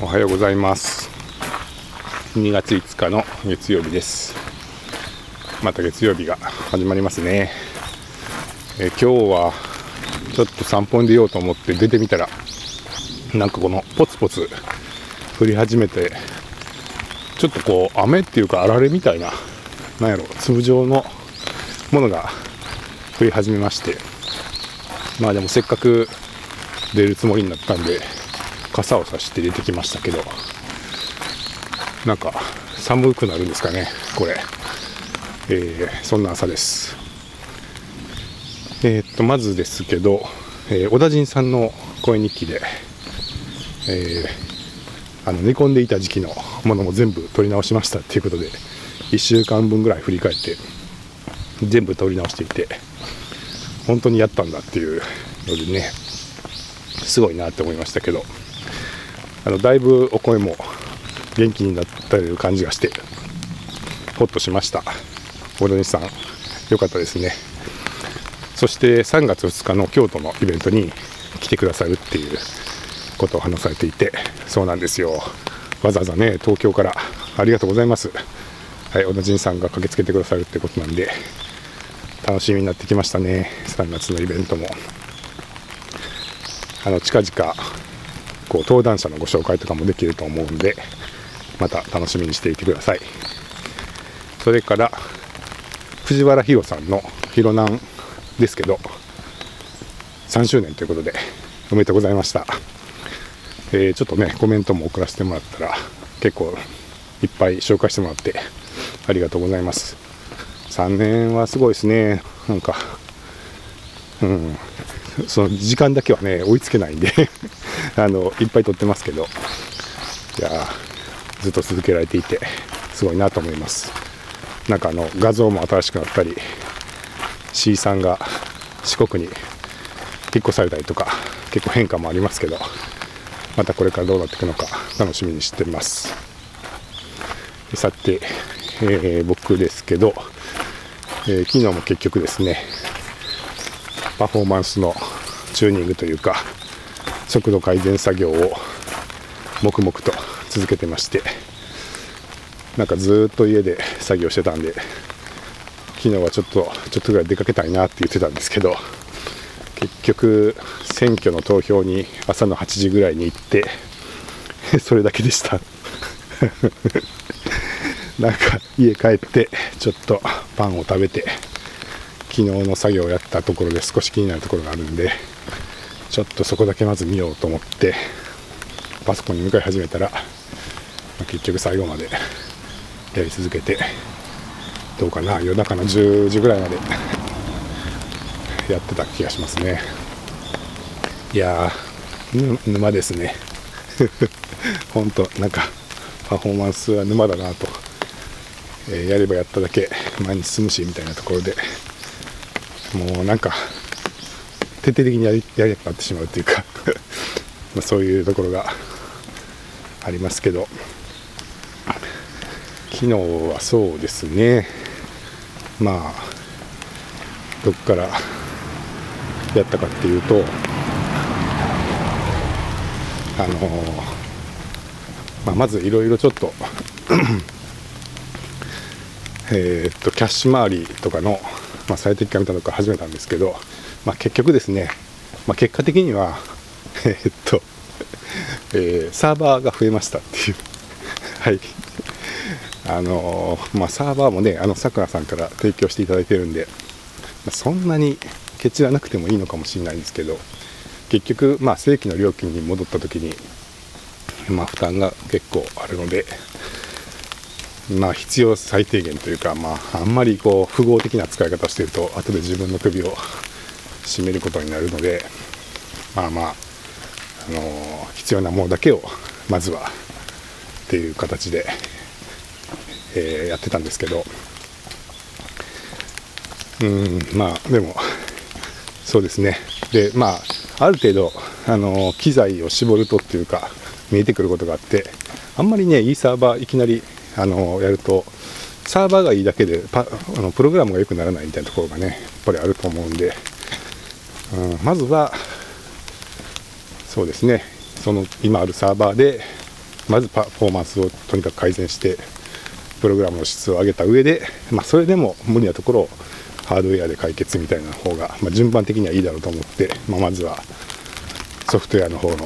おはようございます。2月5日の月曜日です。また月曜日が始まりますね。え今日はちょっと散歩に出ようと思って出てみたらなんかこのポツポツ降り始めてちょっとこう雨っていうかあられみたいななんやろ粒状のものが降り始めましてまあでもせっかく出るつもりになったんで傘を差して出てきましたけどなんか寒くなるんですかねこれ、えー、そんな朝です。えー、っとまずですけど、えー、小田陣さんの声日記で、えあの寝込んでいた時期のものも全部取り直しましたっていうことで1週間分ぐらい振り返って全部取り直していて本当にやったんだっていうのでねすごいなって思いましたけど。あのだいぶお声も元気になったいう感じがしてほっとしました。小田さんよかったですね。そして3月2日の京都のイベントに来てくださるっていうことを話されていてそうなんですよ。わざわざね東京からありがとうございます。はい小田陣さんが駆けつけてくださるってことなんで楽しみになってきましたね。3月のイベントも。あの近々こう登壇者のご紹介とかもできると思うんでまた楽しみにしていてください。それから藤原宏さんの「ひろなん」ですけど3周年ということでおめでとうございました、えー、ちょっとねコメントも送らせてもらったら結構いっぱい紹介してもらってありがとうございます。3年はすごいですね。なんかうん。その時間だけはね追いつけないんで あのいっぱい撮ってますけどいやずっと続けられていてすごいなと思います。なんかあの画像も新しくなったり C さんが四国に引っ越されたりとか結構変化もありますけどまたこれからどうなっていくのか楽しみにしてます。さて、えー、僕ですけど、えー、昨日も結局ですねパフォーマンスのチューニングというか速度改善作業を黙々と続けてましてなんかずっと家で作業してたんで昨日はちょっとちょっとぐらい出かけたいなって言ってたんですけど結局選挙の投票に朝の8時ぐらいに行って それだけでした。なんか家帰ってちょっとパンを食べて昨日の作業をやったところで少し気になるところがあるんでちょっとそこだけまず見ようと思ってパソコンに向かい始めたら、結局最後までやり続けてどうかな夜中の10時ぐらいまでやってた気がしますね。いやー沼ですね。本当なんかパフォーマンスは沼だなと、えー、やればやっただけ前に進むしみたいなところで。もうなんか徹底的にやりやりたくなってしまうというか まそういうところがありますけど。昨日はそうですね。まあどっからやったかっていうとあのまあ、まずいろいろちょっと えっとキャッシュ周りとかのまあ、最適化みたいなのか始めたんですけど、まあ、結局ですね、まあ、結果的には、え、っと、えー、サーバーが増えましたっていう、はい。あのー、まあ、サーバーもね、あの、さくらさんから提供していただいてるんで、まあ、そんなにケチらなくてもいいのかもしれないんですけど、結局、まあ、正規の料金に戻った時に、まあ、負担が結構あるので、まあ、必要最低限というか、まあ、あんまりこう符号的な使い方をしてると後で自分の首を絞めることになるのでまあまあ、あのー、必要なものだけをまずはっていう形で、えー、やってたんですけど。うんまあでもそうですね。でまあある程度、あのー、機材を絞るとっていうか見えてくることがあってあんまりねいいサーバーいきなりあのやるとサーバーがいいだけでパあのプログラムが良くならないみたいなところがねやっぱりあると思うんで、うん、まずはそうですね。その今あるサーバーでまずパフォーマンスをとにかく改善してプログラムの質を上げた上で、まあ、それでも無理なところをハードウェアで解決みたいな方が、まあ、順番的にはいいだろうと思って、まあ、まずはソフトウェアの方の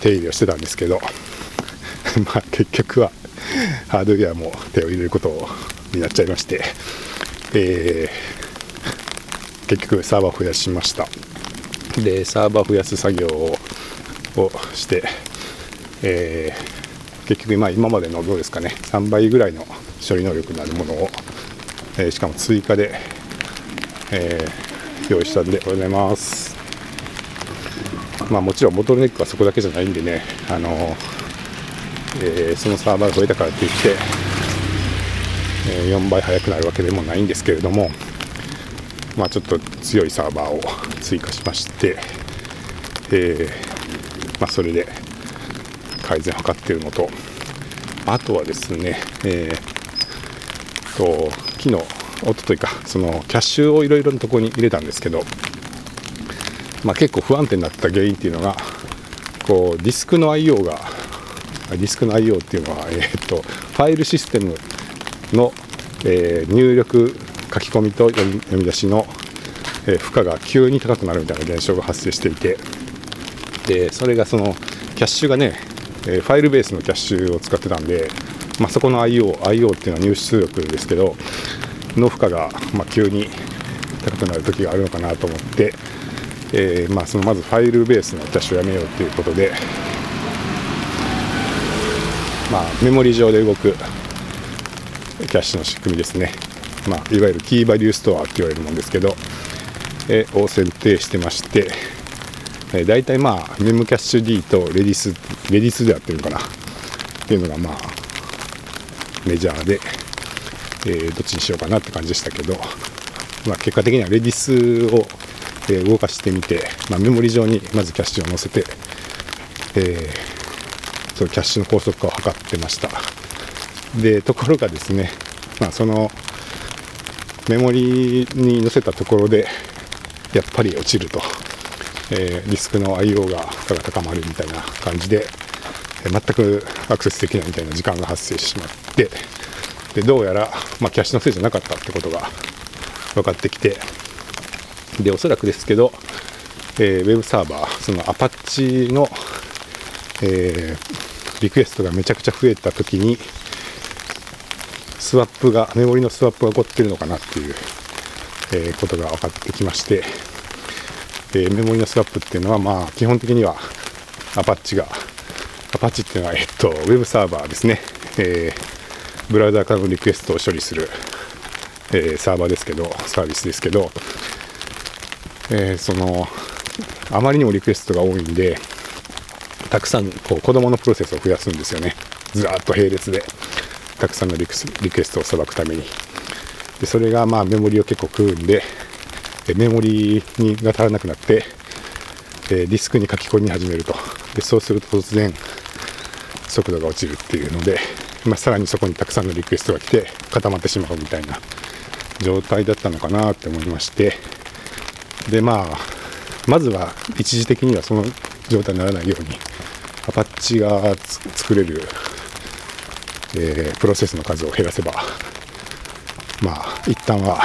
手入れをしてたんですけど まあ結局はハードウェアも手を入れることになっちゃいまして、えー、結局サーバー増やしました。でサーバー増やす作業をして、えー、結局、ま、今までのどうですかね。3倍ぐらいの処理能力になるものを、えー、しかも追加で、えー、用意したんでございます。まあもちろんボトルネックはそこだけじゃないんでねあのえ、そのサーバーが増えたからといって、え、4倍速くなるわけでもないんですけれどもまあちょっと強いサーバーを 追加しまして、えー、まあ、それで改善を図っているのとあとはですね、えー、と昨日おとといかそのキャッシュをいろいろなところに入れたんですけど、まあ、結構不安定になった原因っていうのがこうディスクの I/O がディスクの I/O っていうのは、えーと、ファイルシステムの、えー、入力書き込みと読み出しの、え、負荷が急に高くなるみたいな現象が発生していてでそれがそのキャッシュがね、え、ファイルベースのキャッシュを使ってたんで、まあ、そこの IO, IO っていうのは入出力ですけどの負荷が、まあ、急に高くなる時があるのかなと思って、えー、まあ、そのまずファイルベースのキャッシュをやめようということで、まあ、メモリ上で動くキャッシュの仕組みですね、まあ、いわゆるキーバリューストアって言われるもんですけど、えを選定してまして、え大体まあメモキャッシュ D とレディスレディスでやってるのかな？っていうのがまあメジャーで、えー、どっちにしようかなって感じでしたけど、まあ、結果的にはレディスを、え動かしてみて、まあ、メモリ上にまずキャッシュを載せて、えーそのキャッシュの高速化を図ってました。でところがですね、まあ、そのメモリに載せたところでやっぱり落ちると、えー、リスクの IO が負荷が高まるみたいな感じで、え、全くアクセスできないみたいな時間が発生してしまってでどうやら、まあ、キャッシュのせいじゃなかったってことが分かってきてでおそらくですけど、えー、ウェブサーバーそのアパッチのえー、リクエストがめちゃくちゃ増えた時にスワップがメモリのスワップが起こってるのかなっていう、えー、ことが分かってきまして、えー、メモリのスワップっていうのはまあ基本的にはアパッチがアパッチっていうのは、えっと、ウェブサーバーですね、えブラウザーからのリクエストを処理する、えサーバーですけどサービスですけど、えそのあまりにもリクエストが多いんでたくさんこう子供のプロセスを増やすんですよね。ずらっと並列で。たくさんのリクエストをさばくために。でそれがまあメモリを結構食うんでメモリにが足らなくなって、えディスクに書き込み始めると。でそうすると突然速度が落ちるっていうので、まあ、さらにそこにたくさんのリクエストが来て固まってしまうみたいな状態だったのかなって思いまして。でまあまずは一時的にはその状態にならないようにアパッチが作れる、えー、プロセスの数を減らせばまあ一旦は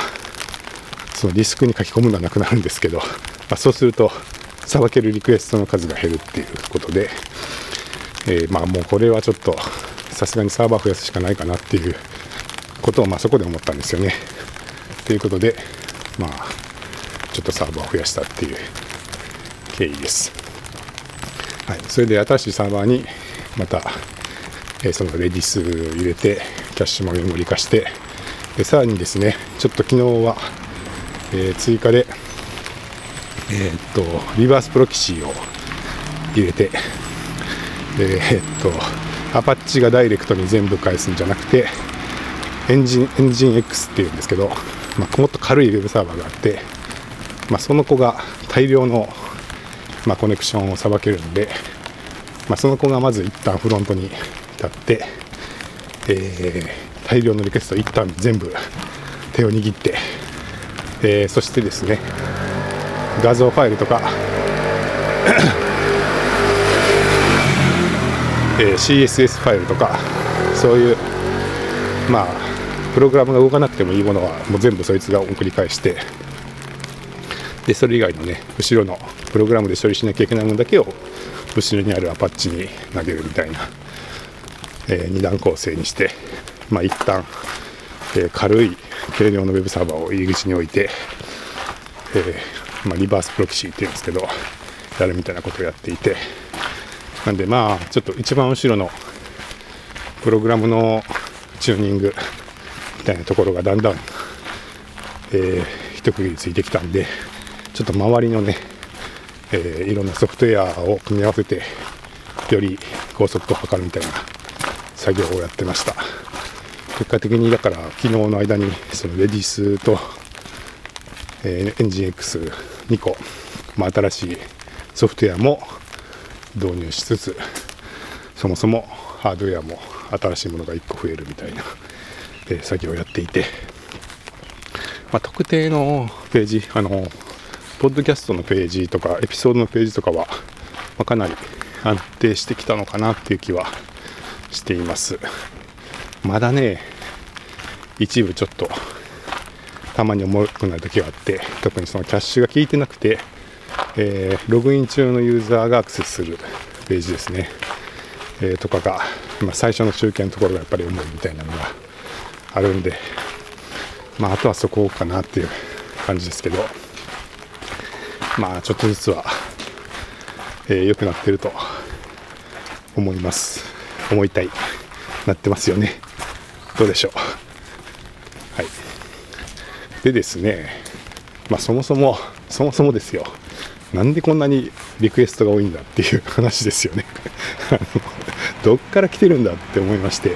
そのディスクに書き込むのはなくなるんですけど、まあ、そうするとさばけるリクエストの数が減るっていうことで、えー、まあもうこれはちょっとさすがにサーバー増やすしかないかなっていうことをまあそこで思ったんですよね。ということでまあちょっとサーバーを増やしたっていう経緯です。はい、それで新しいサーバーにまた、え、そのレディス入れてキャッシュもメモリ化してでさらにですねちょっと昨日は、えー、追加でえー、っとリバースプロキシーを入れてえー、っとアパッチがダイレクトに全部返すんじゃなくてエンジンエンジン X っていうんですけど、まあ、もっと軽いウェブサーバーがあって、まあ、その子が大量のまあ、コネクションをさばけるので、まあ、その子がまず一旦フロントに立って、えー、大量のリクエスト一旦全部手を握って、えー、そしてですね画像ファイルとかえー、CSS ファイルとかそういうまあプログラムが動かなくてもいいものはもう全部そいつが送り返してでそれ以外のね後ろのプログラムで処理しなきゃいけないものだけを後ろにあるアパッチに投げるみたいな、え、2段構成にしてまあ一旦、え、軽い軽量のウェブサーバーを入り口に置いて、え、まあ、リバースプロキシーっていうんですけどやるみたいなことをやっていてなんでまあちょっと一番後ろのプログラムのチューニングみたいなところがだんだん、えー、一区切りついてきたんでちょっと周りのね、えー、いろんなソフトウェアを組み合わせてより高速度を測るみたいな作業をやってました。結果的にだから昨日の間にそのレディスと、えー、エンジン X2 個、まあ、新しいソフトウェアも導入しつつそもそもハードウェアも新しいものが1個増えるみたいな、えー、作業をやっていて、まあ、特定のページあのポッドキャストのページとかエピソードのページとかは、まあ、かなり安定してきたのかなっていう気はしていますまだね一部ちょっとたまに重くなる時があって特にそのキャッシュが効いてなくて、えー、ログイン中のユーザーがアクセスするページですねえー、とかが、ま、最初の中堅のところがやっぱり重いみたいなのがあるんで、まあ、あとはそこかなっていう感じですけど、まあ、ちょっとずつは、えー、くなってると思います。思いたい。なってますよね。どうでしょう。はい。でですね、まあ、そもそも、そもそもですよ。なんでこんなにリクエストが多いんだっていう話ですよねどっから来てるんだって思いましてい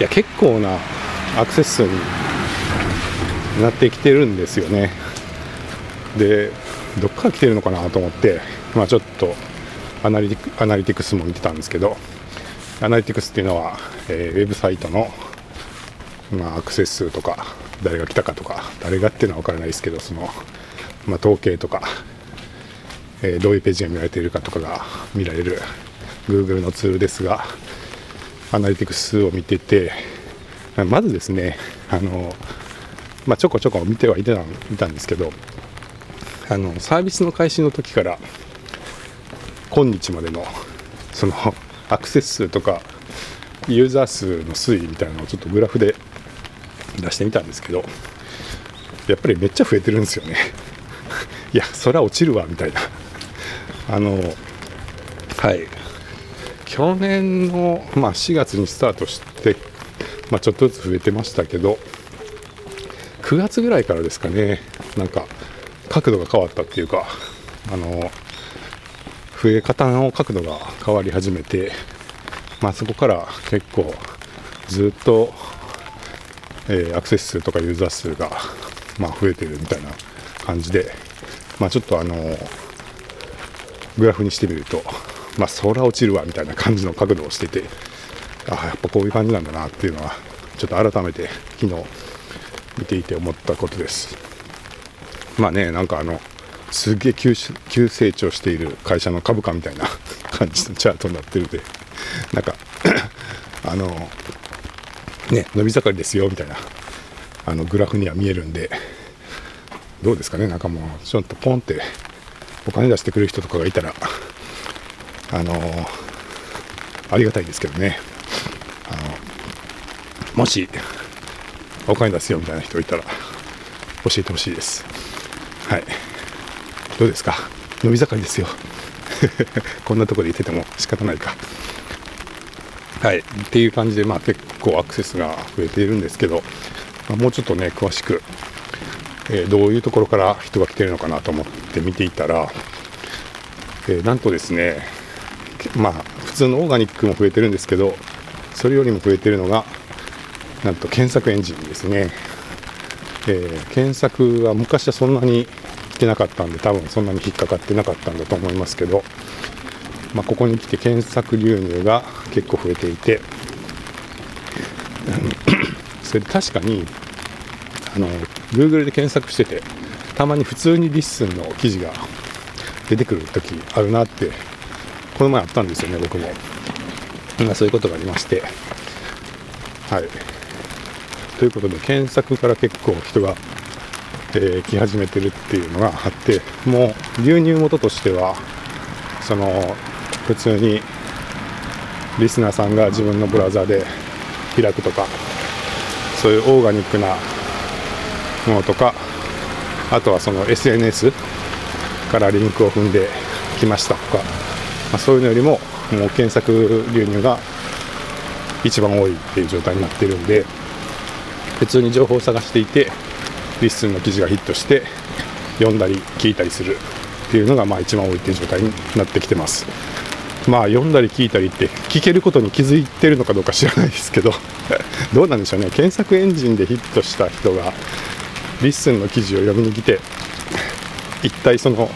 や結構なアクセス数になってきてるんですよねでどっから来てるのかなと思ってまあちょっとアナリティアナリティクスも見てたんですけどアナリティクスっていうのは、えー、ウェブサイトの、まあ、アクセス数とか誰が来たかとか誰がっていうのは分からないですけどそのまあ、統計とか、えー、どういうページが見られているかとかが見られる Google のツールですがアナリティクスを見ててまずですねあの、まあ、ちょこちょこ見てはいたいたんですけどあのサービスの開始の時から今日までのそのアクセス数とかユーザー数の推移みたいなのをちょっとグラフで出してみたんですけどやっぱりめっちゃ増えてるんですよね。いやそりゃ落ちるわみたいな。あのはい。去年の、まあ、4月にスタートして、まあ、ちょっとずつ増えてましたけど9月ぐらいからですかね。なんか角度が変わったっていうかあの増え方の角度が変わり始めて、まあ、そこから結構ずっと、えー、アクセス数とかユーザー数が、まあ、増えてるみたいな感じでまあ、ちょっとあのグラフにしてみると、まあ、空落ちるわみたいな感じの角度をしててああやっぱこういう感じなんだなっていうのはちょっと改めて昨日見ていて思ったことです。まあねなんかあのすげえ急急成長している会社の株価みたいな 感じのチャートになってるんでなんか あのね伸び盛りですよみたいなあのグラフには見えるんでどうですかね？なんかもうちょっとポンってお金出してくれる人とかがいたらあの、ありがたいですけどね。あのもしお金出すよみたいな人いたら教えてほしいです。はい。どうですか？伸び盛りですよ。こんなとこで言ってても仕方ないか。はい。っていう感じでまあ結構アクセスが増えているんですけど、まあ、もうちょっとね詳しくえー、どういうところから人が来てるのかなと思って見ていたら、えー、なんとですね、まあ、普通のオーガニックも増えてるんですけど、それよりも増えてるのが、なんと検索エンジンですね。えー、検索は昔はそんなに来てなかったんで、多分そんなに引っかかってなかったんだと思いますけど、まあ、ここに来て検索流入が結構増えていて、それで確かにあの Google で検索しててたまに普通に LISTEN の記事が出てくる時あるなってこの前あったんですよね僕も。まあ、そういうことがありまして。はい。ということで検索から結構人が、えー、来始めてるっていうのがあってもう流入元としてはその普通にリスナーさんが自分のブラウザで開くとかそういうオーガニックなものとかあとはその SNS からリンクを踏んできましたとか、まあ、そういうのよりももう検索流入が一番多いっていう状態になってるんで普通に情報を探していて LISTEN の記事がヒットして読んだり聞いたりするっていうのがまあ一番多いっていう状態になってきてます。まあ読んだり聞いたりって聞けることに気づいてるのかどうか知らないですけど どうなんでしょうね。検索エンジンでヒットした人が LISTEN の記事を読みに来て一体その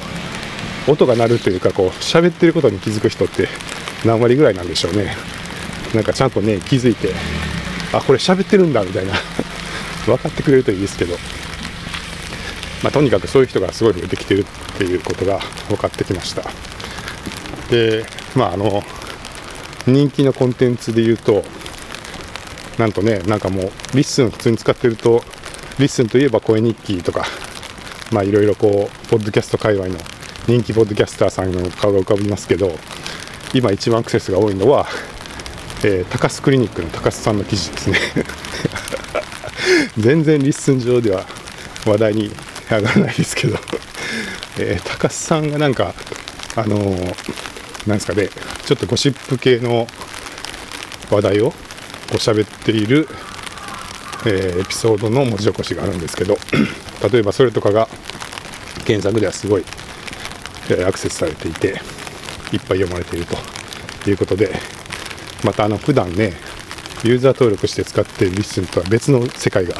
音が鳴るというかこう喋ってることに気づく人って何割ぐらいなんでしょうね。なんかちゃんとね気づいてあこれ喋ってるんだみたいな。分かってくれるといいですけど。まあ、とにかくそういう人がすごい増えてきてるっていうことが分かってきました。でまああの人気のコンテンツで言うとなんとねなんかもう LISTEN 普通に使ってると LISTEN といえば声日記とかまあいろいろこうポッドキャスト界隈の人気ポッドキャスターさんの顔が浮かびますけど今一番アクセスが多いのは、えー、高須クリニックの高須さんの記事ですね。全然 LISTEN 上では話題に上がらないですけど。えー、高須さんがなんかあのー、なんですかねちょっとゴシップ系の話題をこう喋っている、えー、エピソードの文字起こしがあるんですけど。例えばそれとかが検索ではすごい、えー、アクセスされていていっぱい読まれているということで。またあの普段ねユーザー登録して使っている LISTEN とは別の世界が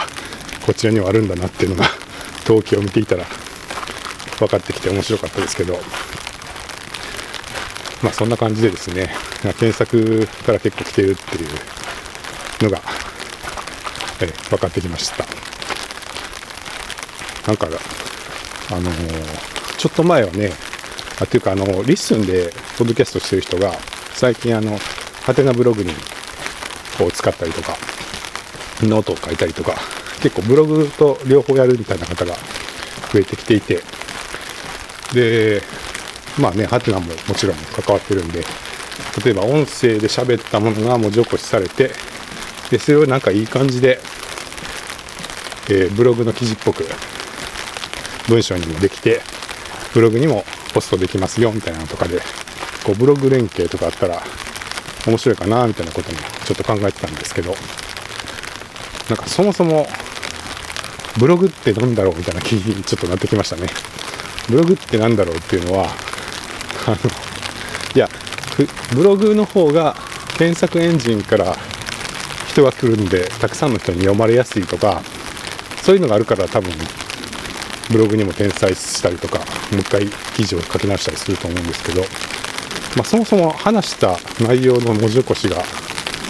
こちらにはあるんだなっていうのが統計を見ていたら分かってきて面白かったですけどまあそんな感じでですね検索から結構来てるっていうのが、え分かってきました。なんかあのー、ちょっと前はねあっていうかあの LISTEN でポッドキャストしてる人が最近あのはてなブログにを使ったりとかノートを書いたりとか結構ブログと両方やるみたいな方が増えてきていて。でまあねはてなももちろん関わってるんで。例えば音声で喋ったものが文字起こしされてでそれをなんかいい感じで、えー、ブログの記事っぽく文章にもできてブログにもポストできますよみたいなのとかでこうブログ連携とかあったら面白いかなみたいなこともちょっと考えてたんですけど。なんかそもそもブログって何だろうみたいな気にちょっとなってきましたね。ブログって何だろうっていうのはあのいやブログの方が検索エンジンから人が来るんでたくさんの人に読まれやすいとかそういうのがあるから多分ブログにも転載したりとかもう一回記事を書き直したりすると思うんですけど、まあ、そもそも話した内容の文字起こしが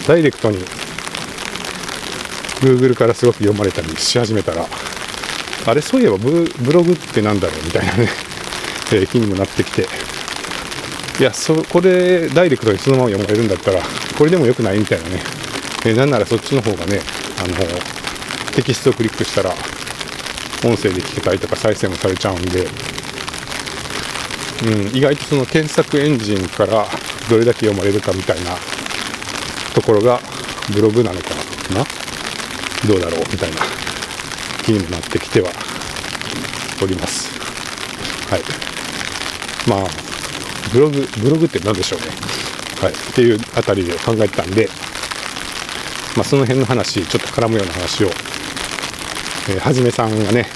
ダイレクトに Google からすごく読まれたりし始めたらあれそういえばブログってなんだろうみたいなね、えー、気にもなってきて。いやそこでダイレクトにそのまま読まれるんだったらこれでもよくないみたいなね、えー、なんならそっちの方がねあのテキストをクリックしたら音声で聞けたりとか再生もされちゃうんで、うん、意外とその検索エンジンからどれだけ読まれるかみたいなところがブログなのかな。どうだろうみたいな気にもなってきてはおります。はい。まあ、ブログ、ブログって何でしょうね。はい。っていうあたりで考えてたんで、まあ、その辺の話、ちょっと絡むような話を、えー、はじめさんがね、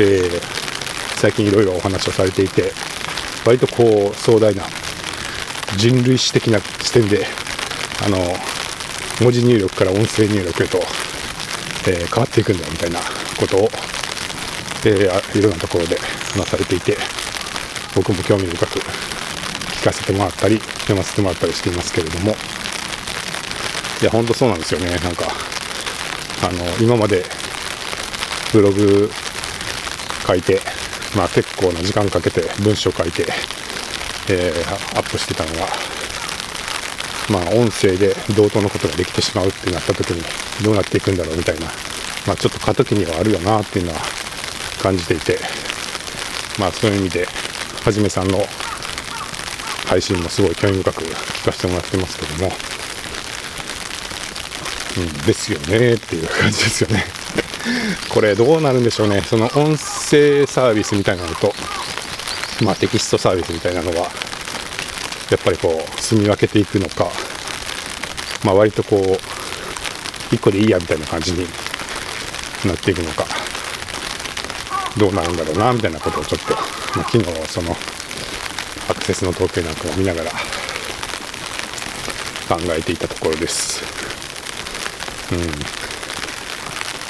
えー、最近いろいろお話をされていて、割とこう、壮大な人類史的な視点で、あの、文字入力から音声入力へと、えー、変わっていくんだみたいなことを、えー、いろんなところで話されていて僕も興味深く聞かせてもらったり読ませてもらったりしていますけれども。いやほんとそうなんですよね。なんかあの今までブログ書いてまあ結構な時間かけて文章書いて、えー、アップしてたのがまあ、音声で同等のことができてしまうってなった時にどうなっていくんだろうみたいな、まあ、ちょっと過渡期にはあるよなっていうのは感じていて、まあ、そういう意味ではじめさんの配信もすごい興味深く聞かせてもらってますけども、うん、ですよねっていう感じですよね。これどうなるんでしょうね。その音声サービスみたいなのと、まあ、テキストサービスみたいなのはやっぱりこう住み分けていくのか、まあ、割とこう1個でいいやみたいな感じになっていくのかどうなるんだろうなみたいなことをちょっと、まあ、昨日そのアクセスの統計なんかも見ながら考えていたところです。うん。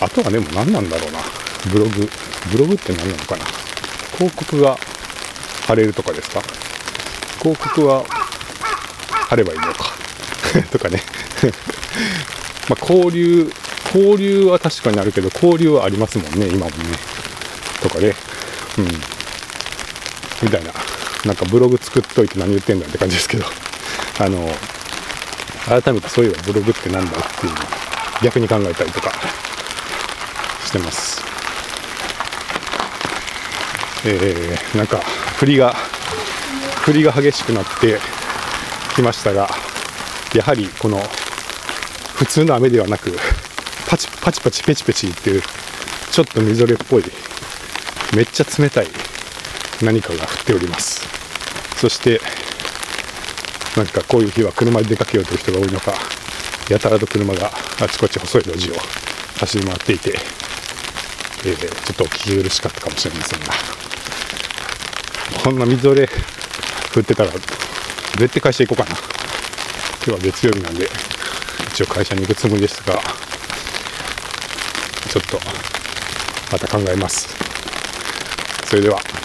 あとはでも何なんだろうな。ブログ。ブログって何なのかな。広告が貼れるとかですか？広告は貼ればいいのか。とかね。まあ交流交流は確かにあるけど交流はありますもんね今もね。とかね。うん。みたいな。なんかブログ作っといて何言ってんだって感じですけど。あの改めてそういえばブログって何だっていうのを逆に考えたりとか。してます。えー、なんか振りが降りが激しくなってきましたがやはりこの普通の雨ではなくパチパチパチペチペチっていうちょっとみぞれっぽいめっちゃ冷たい何かが降っております。そしてなんかこういう日は車で出かけようという人が多いのかやたらと車があちこち細い路地を走り回っていて、えー、ちょっとお聞き苦しかったかもしれませんがこんなみぞれ降ってたら絶対会社行こうかな。今日は月曜日なんで一応会社に行くつもりですがちょっとまた考えます。それでは。